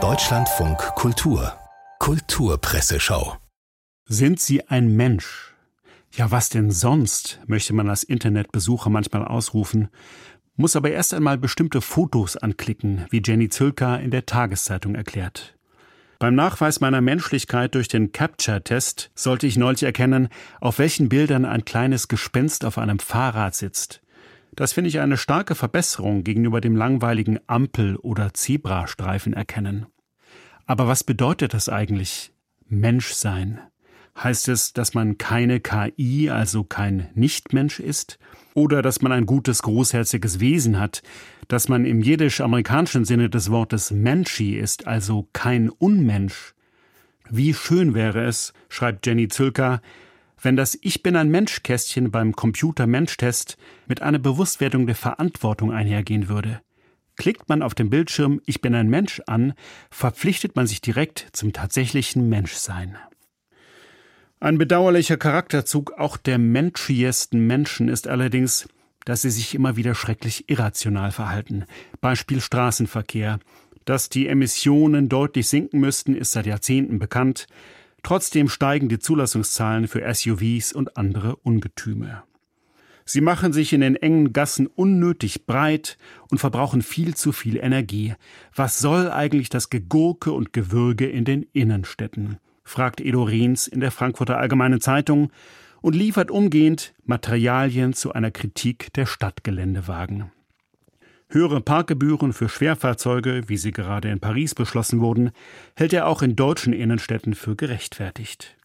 Deutschlandfunk Kultur Kulturpresseschau Sind Sie ein Mensch? Ja, was denn sonst, möchte man als Internetbesucher manchmal ausrufen, muss aber erst einmal bestimmte Fotos anklicken, wie Jenny Zülker in der Tageszeitung erklärt. Beim Nachweis meiner Menschlichkeit durch den Capture-Test sollte ich neulich erkennen, auf welchen Bildern ein kleines Gespenst auf einem Fahrrad sitzt. Das finde ich eine starke Verbesserung gegenüber dem langweiligen Ampel- oder Zebrastreifen erkennen. Aber was bedeutet das eigentlich? Menschsein. Heißt es, dass man keine KI, also kein Nichtmensch ist? Oder dass man ein gutes, großherziges Wesen hat, dass man im jiddisch-amerikanischen Sinne des Wortes Menschi ist, also kein Unmensch. Wie schön wäre es, schreibt Jenny Zülker, wenn das Ich bin ein Mensch-Kästchen beim Computer-Mensch-Test mit einer Bewusstwerdung der Verantwortung einhergehen würde. Klickt man auf dem Bildschirm Ich bin ein Mensch an, verpflichtet man sich direkt zum tatsächlichen Menschsein. Ein bedauerlicher Charakterzug auch der menschiesten Menschen ist allerdings, dass sie sich immer wieder schrecklich irrational verhalten. Beispiel Straßenverkehr. Dass die Emissionen deutlich sinken müssten, ist seit Jahrzehnten bekannt. Trotzdem steigen die Zulassungszahlen für SUVs und andere Ungetüme. Sie machen sich in den engen Gassen unnötig breit und verbrauchen viel zu viel Energie. Was soll eigentlich das Gegurke und Gewürge in den Innenstädten? fragt Edo Rehns in der Frankfurter Allgemeinen Zeitung und liefert umgehend Materialien zu einer Kritik der Stadtgeländewagen. Höhere Parkgebühren für Schwerfahrzeuge, wie sie gerade in Paris beschlossen wurden, hält er auch in deutschen Innenstädten für gerechtfertigt.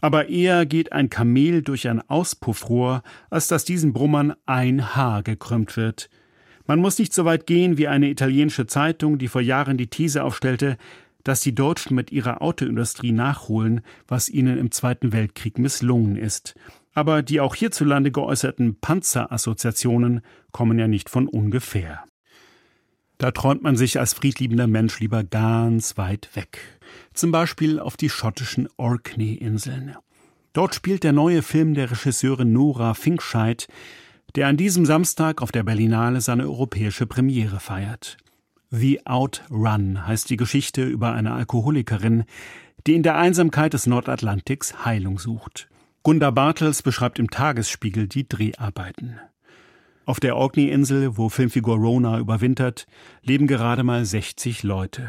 Aber eher geht ein Kamel durch ein Auspuffrohr, als dass diesen Brummern ein Haar gekrümmt wird. Man muss nicht so weit gehen wie eine italienische Zeitung, die vor Jahren die These aufstellte, dass die Deutschen mit ihrer Autoindustrie nachholen, was ihnen im Zweiten Weltkrieg misslungen ist. Aber die auch hierzulande geäußerten Panzerassoziationen kommen ja nicht von ungefähr. Da träumt man sich als friedliebender Mensch lieber ganz weit weg. Zum Beispiel auf die schottischen Orkney-Inseln. Dort spielt der neue Film der Regisseurin Nora Finkscheid, der an diesem Samstag auf der Berlinale seine europäische Premiere feiert. The Outrun heißt die Geschichte über eine Alkoholikerin, die in der Einsamkeit des Nordatlantiks Heilung sucht. Gunda Bartels beschreibt im Tagesspiegel die Dreharbeiten. Auf der Orkney-Insel, wo Filmfigur Rona überwintert, leben gerade mal 60 Leute.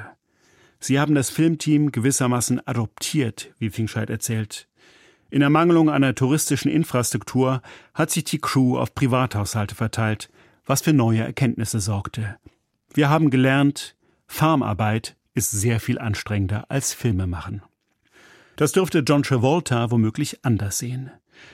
Sie haben das Filmteam gewissermaßen adoptiert, wie Finkscheid erzählt. In Ermangelung einer touristischen Infrastruktur hat sich die Crew auf Privathaushalte verteilt, was für neue Erkenntnisse sorgte. Wir haben gelernt, Farmarbeit ist sehr viel anstrengender als Filme machen. Das dürfte John Travolta womöglich anders sehen.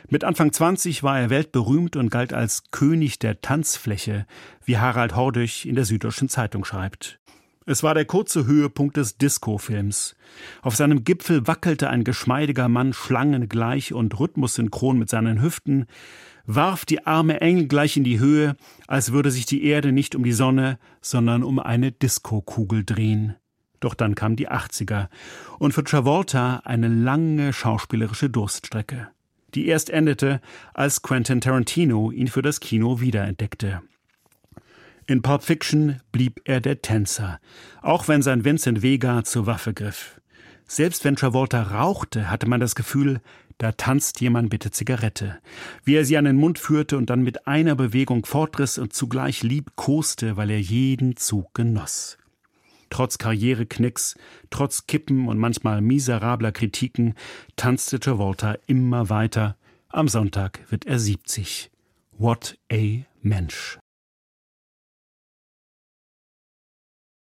Mit Anfang 20 war er weltberühmt und galt als König der Tanzfläche, wie Harald Hordich in der Süddeutschen Zeitung schreibt. Es war der kurze Höhepunkt des Disco-Films. Auf seinem Gipfel wackelte ein geschmeidiger Mann schlangengleich und rhythmussynchron mit seinen Hüften, warf die Arme eng gleich in die Höhe, als würde sich die Erde nicht um die Sonne, sondern um eine Diskokugel drehen. Doch dann kam die 80er und für Travolta eine lange schauspielerische Durststrecke, die erst endete, als Quentin Tarantino ihn für das Kino wiederentdeckte. In Pulp Fiction blieb er der Tänzer, auch wenn sein Vincent Vega zur Waffe griff. Selbst wenn Travolta rauchte, hatte man das Gefühl, da tanzt jemand bitte Zigarette. Wie er sie an den Mund führte und dann mit einer Bewegung fortriss und zugleich liebkoste, weil er jeden Zug genoss. Trotz Karriereknicks, trotz Kippen und manchmal miserabler Kritiken tanzte Travolta immer weiter. Am Sonntag wird er 70. What a Mensch.